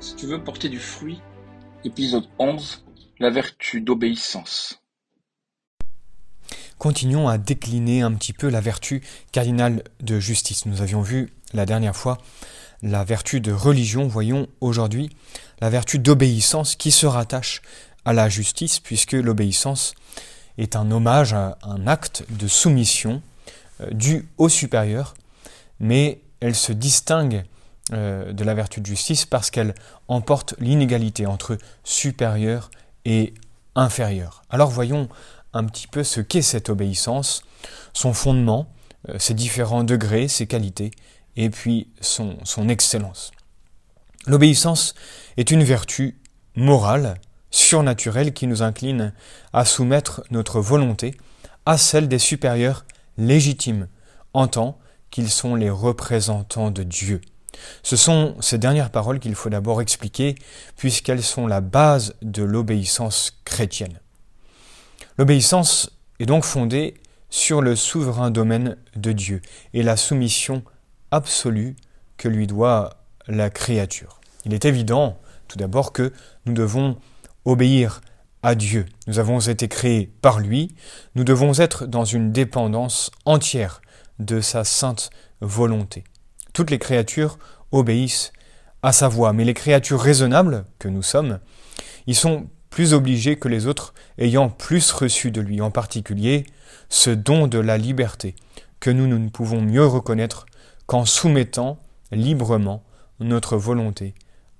Si tu veux porter du fruit, épisode 11, la vertu d'obéissance. Continuons à décliner un petit peu la vertu cardinale de justice. Nous avions vu la dernière fois la vertu de religion, voyons aujourd'hui la vertu d'obéissance qui se rattache à la justice, puisque l'obéissance est un hommage, un acte de soumission euh, dû au supérieur, mais elle se distingue euh, de la vertu de justice parce qu'elle emporte l'inégalité entre supérieur et inférieur. Alors voyons un petit peu ce qu'est cette obéissance, son fondement, euh, ses différents degrés, ses qualités, et puis son, son excellence. L'obéissance est une vertu morale, surnaturelle, qui nous incline à soumettre notre volonté à celle des supérieurs légitimes, en tant qu'ils sont les représentants de Dieu. Ce sont ces dernières paroles qu'il faut d'abord expliquer, puisqu'elles sont la base de l'obéissance chrétienne. L'obéissance est donc fondée sur le souverain domaine de Dieu et la soumission absolue que lui doit la créature. Il est évident, tout d'abord, que nous devons obéir à Dieu. Nous avons été créés par lui, nous devons être dans une dépendance entière de sa sainte volonté. Toutes les créatures obéissent à sa voix, mais les créatures raisonnables que nous sommes, ils sont plus obligés que les autres, ayant plus reçu de lui, en particulier ce don de la liberté, que nous, nous ne pouvons mieux reconnaître qu'en soumettant librement notre volonté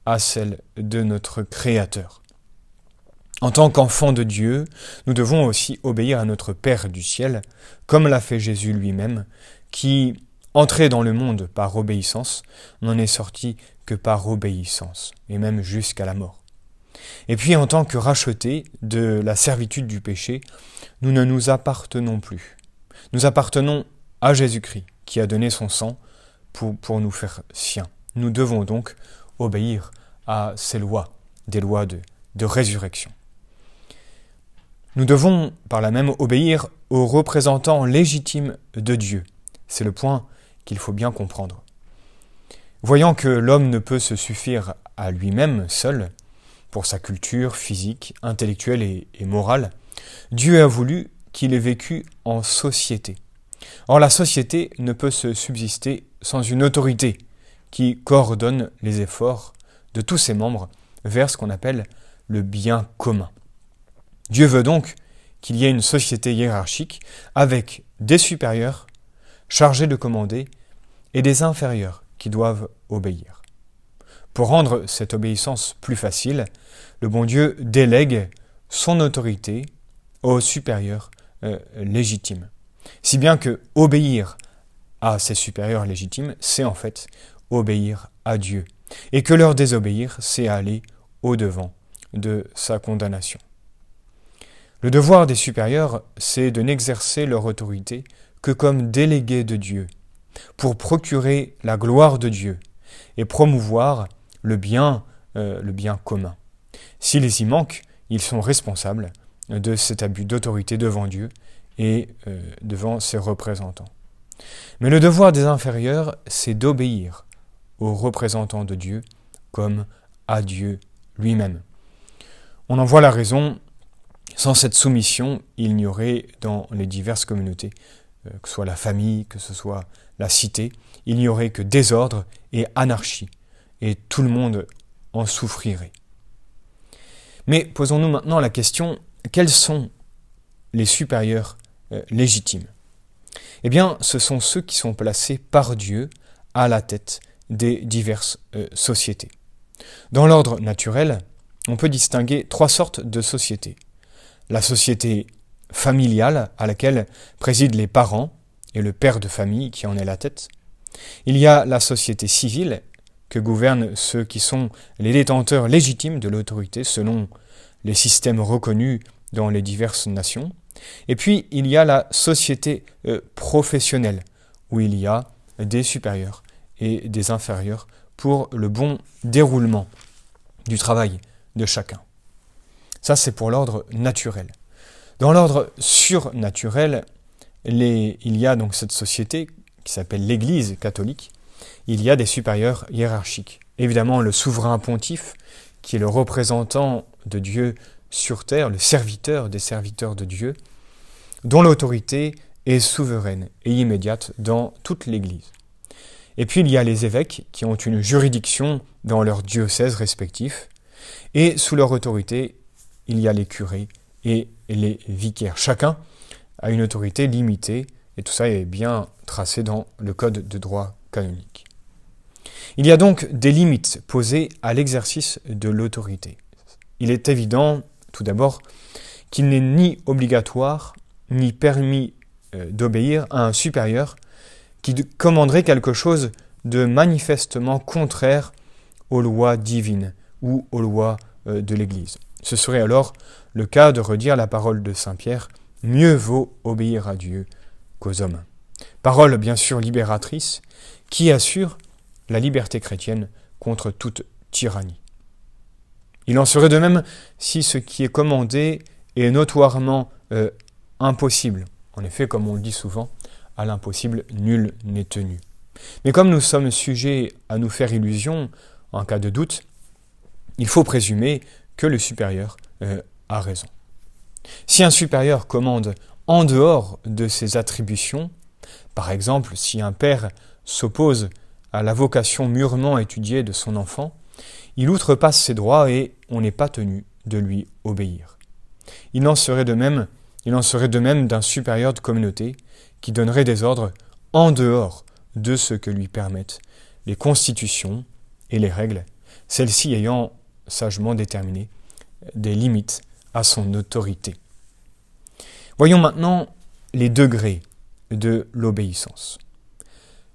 à celle de notre Créateur. En tant qu'enfants de Dieu, nous devons aussi obéir à notre Père du ciel, comme l'a fait Jésus lui-même, qui Entré dans le monde par obéissance, n'en est sorti que par obéissance, et même jusqu'à la mort. Et puis en tant que rachetés de la servitude du péché, nous ne nous appartenons plus. Nous appartenons à Jésus-Christ, qui a donné son sang pour, pour nous faire siens. Nous devons donc obéir à ces lois, des lois de, de résurrection. Nous devons par là même obéir aux représentants légitimes de Dieu. C'est le point qu'il faut bien comprendre. Voyant que l'homme ne peut se suffire à lui-même seul, pour sa culture physique, intellectuelle et, morale, Dieu a voulu qu'il ait vécu en société. Or la société ne peut se subsister sans une autorité qui coordonne les efforts de tous ses membres vers ce qu'on appelle le bien commun. Dieu veut donc qu'il y ait une société hiérarchique avec des supérieurs chargés de commander et des inférieurs qui doivent obéir. Pour rendre cette obéissance plus facile, le bon Dieu délègue son autorité aux supérieurs euh, légitimes. Si bien que obéir à ces supérieurs légitimes, c'est en fait obéir à Dieu. Et que leur désobéir, c'est aller au-devant de sa condamnation. Le devoir des supérieurs, c'est de n'exercer leur autorité que comme délégués de Dieu, pour procurer la gloire de Dieu et promouvoir le bien, euh, le bien commun. S'ils y manquent, ils sont responsables de cet abus d'autorité devant Dieu et euh, devant ses représentants. Mais le devoir des inférieurs, c'est d'obéir aux représentants de Dieu comme à Dieu lui-même. On en voit la raison. Sans cette soumission, il n'y aurait dans les diverses communautés, que ce soit la famille, que ce soit la cité, il n'y aurait que désordre et anarchie, et tout le monde en souffrirait. Mais posons-nous maintenant la question, quels sont les supérieurs euh, légitimes? Eh bien, ce sont ceux qui sont placés par Dieu à la tête des diverses euh, sociétés. Dans l'ordre naturel, on peut distinguer trois sortes de sociétés. La société familiale, à laquelle président les parents, et le père de famille qui en est la tête. Il y a la société civile que gouvernent ceux qui sont les détenteurs légitimes de l'autorité selon les systèmes reconnus dans les diverses nations. Et puis il y a la société euh, professionnelle où il y a des supérieurs et des inférieurs pour le bon déroulement du travail de chacun. Ça c'est pour l'ordre naturel. Dans l'ordre surnaturel, il y a donc cette société qui s'appelle l'Église catholique, il y a des supérieurs hiérarchiques. évidemment le souverain pontife, qui est le représentant de Dieu sur terre, le serviteur des serviteurs de Dieu, dont l'autorité est souveraine et immédiate dans toute l'Église. Et puis il y a les évêques qui ont une juridiction dans leurs diocèses respectifs, et sous leur autorité, il y a les curés et les vicaires. Chacun a une autorité limitée, et tout ça est bien tracé dans le code de droit canonique. Il y a donc des limites posées à l'exercice de l'autorité. Il est évident, tout d'abord, qu'il n'est ni obligatoire ni permis euh, d'obéir à un supérieur qui commanderait quelque chose de manifestement contraire aux lois divines ou aux lois euh, de l'Église. Ce serait alors le cas de redire la parole de Saint Pierre, mieux vaut obéir à Dieu qu'aux hommes. Parole bien sûr libératrice qui assure la liberté chrétienne contre toute tyrannie. Il en serait de même si ce qui est commandé est notoirement euh, impossible. En effet, comme on le dit souvent, à l'impossible, nul n'est tenu. Mais comme nous sommes sujets à nous faire illusion en cas de doute, il faut présumer que le supérieur euh, raison. Si un supérieur commande en dehors de ses attributions, par exemple si un père s'oppose à la vocation mûrement étudiée de son enfant, il outrepasse ses droits et on n'est pas tenu de lui obéir. Il en serait de même, il en serait de même d'un supérieur de communauté qui donnerait des ordres en dehors de ce que lui permettent les constitutions et les règles, celles-ci ayant sagement déterminé des limites à son autorité. Voyons maintenant les degrés de l'obéissance.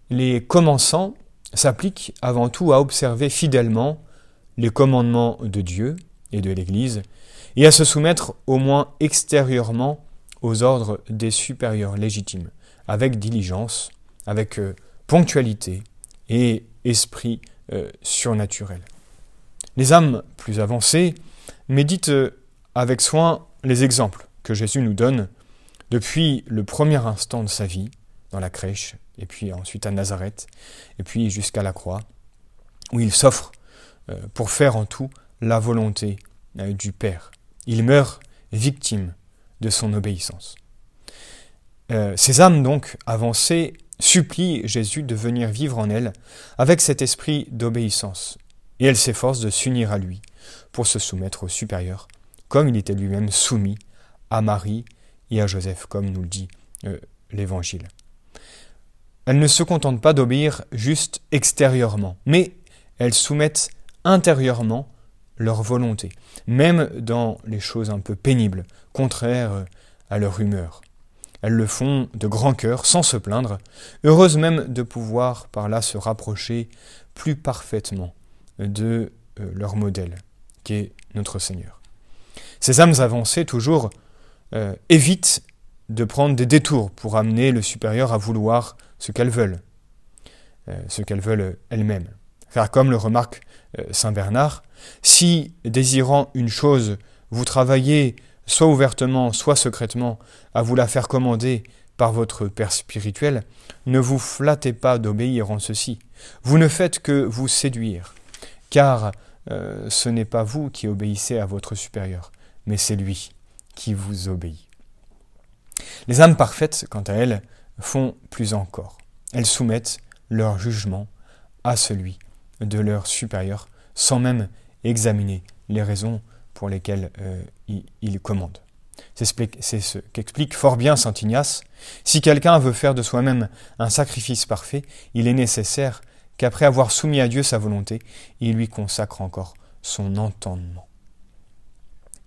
Les commençants s'appliquent avant tout à observer fidèlement les commandements de Dieu et de l'Église et à se soumettre au moins extérieurement aux ordres des supérieurs légitimes, avec diligence, avec euh, ponctualité et esprit euh, surnaturel. Les âmes plus avancées méditent euh, avec soin les exemples que Jésus nous donne depuis le premier instant de sa vie, dans la crèche, et puis ensuite à Nazareth, et puis jusqu'à la croix, où il s'offre pour faire en tout la volonté du Père. Il meurt victime de son obéissance. Euh, ces âmes donc avancées supplient Jésus de venir vivre en elles avec cet esprit d'obéissance, et elles s'efforcent de s'unir à lui pour se soumettre au supérieur, comme il était lui-même soumis à Marie et à Joseph, comme nous le dit euh, l'Évangile. Elles ne se contentent pas d'obéir juste extérieurement, mais elles soumettent intérieurement leur volonté, même dans les choses un peu pénibles, contraires à leur humeur. Elles le font de grand cœur, sans se plaindre, heureuses même de pouvoir par là se rapprocher plus parfaitement de euh, leur modèle, qui est notre Seigneur. Ces âmes avancées, toujours, euh, évitent de prendre des détours pour amener le supérieur à vouloir ce qu'elles veulent, euh, ce qu'elles veulent elles-mêmes. Car comme le remarque Saint Bernard, si, désirant une chose, vous travaillez soit ouvertement, soit secrètement, à vous la faire commander par votre Père spirituel, ne vous flattez pas d'obéir en ceci. Vous ne faites que vous séduire, car euh, ce n'est pas vous qui obéissez à votre supérieur, mais c'est lui qui vous obéit. Les âmes parfaites, quant à elles, font plus encore. Elles soumettent leur jugement à celui de leur supérieur, sans même examiner les raisons pour lesquels euh, il, commande. C'est ce qu'explique fort bien saint Ignace. Si quelqu'un veut faire de soi-même un sacrifice parfait, il est nécessaire qu'après avoir soumis à Dieu sa volonté, il lui consacre encore son entendement.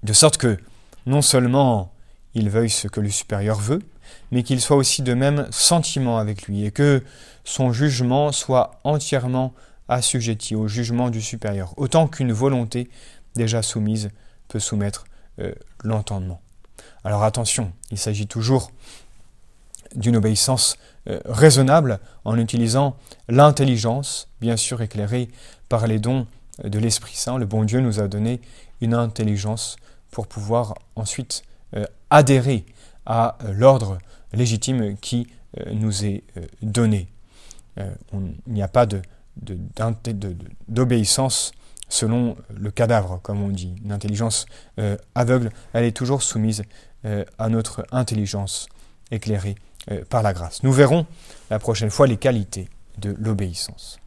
De sorte que, non seulement il veuille ce que le supérieur veut, mais qu'il soit aussi de même sentiment avec lui, et que son jugement soit entièrement assujetti au jugement du supérieur, autant qu'une volonté déjà soumise peut soumettre euh, l'entendement. Alors attention, il s'agit toujours d'une obéissance euh, raisonnable en utilisant l'intelligence, bien sûr éclairée par les dons de l'Esprit Saint. Le bon Dieu nous a donné une intelligence pour pouvoir ensuite euh, adhérer à l'ordre légitime qui nous est donné. il n'y a pas d'obéissance selon le cadavre, comme on dit. Une intelligence euh, aveugle, elle est toujours soumise euh, à notre intelligence éclairée euh, par la grâce. Nous verrons la prochaine fois les qualités de l'obéissance.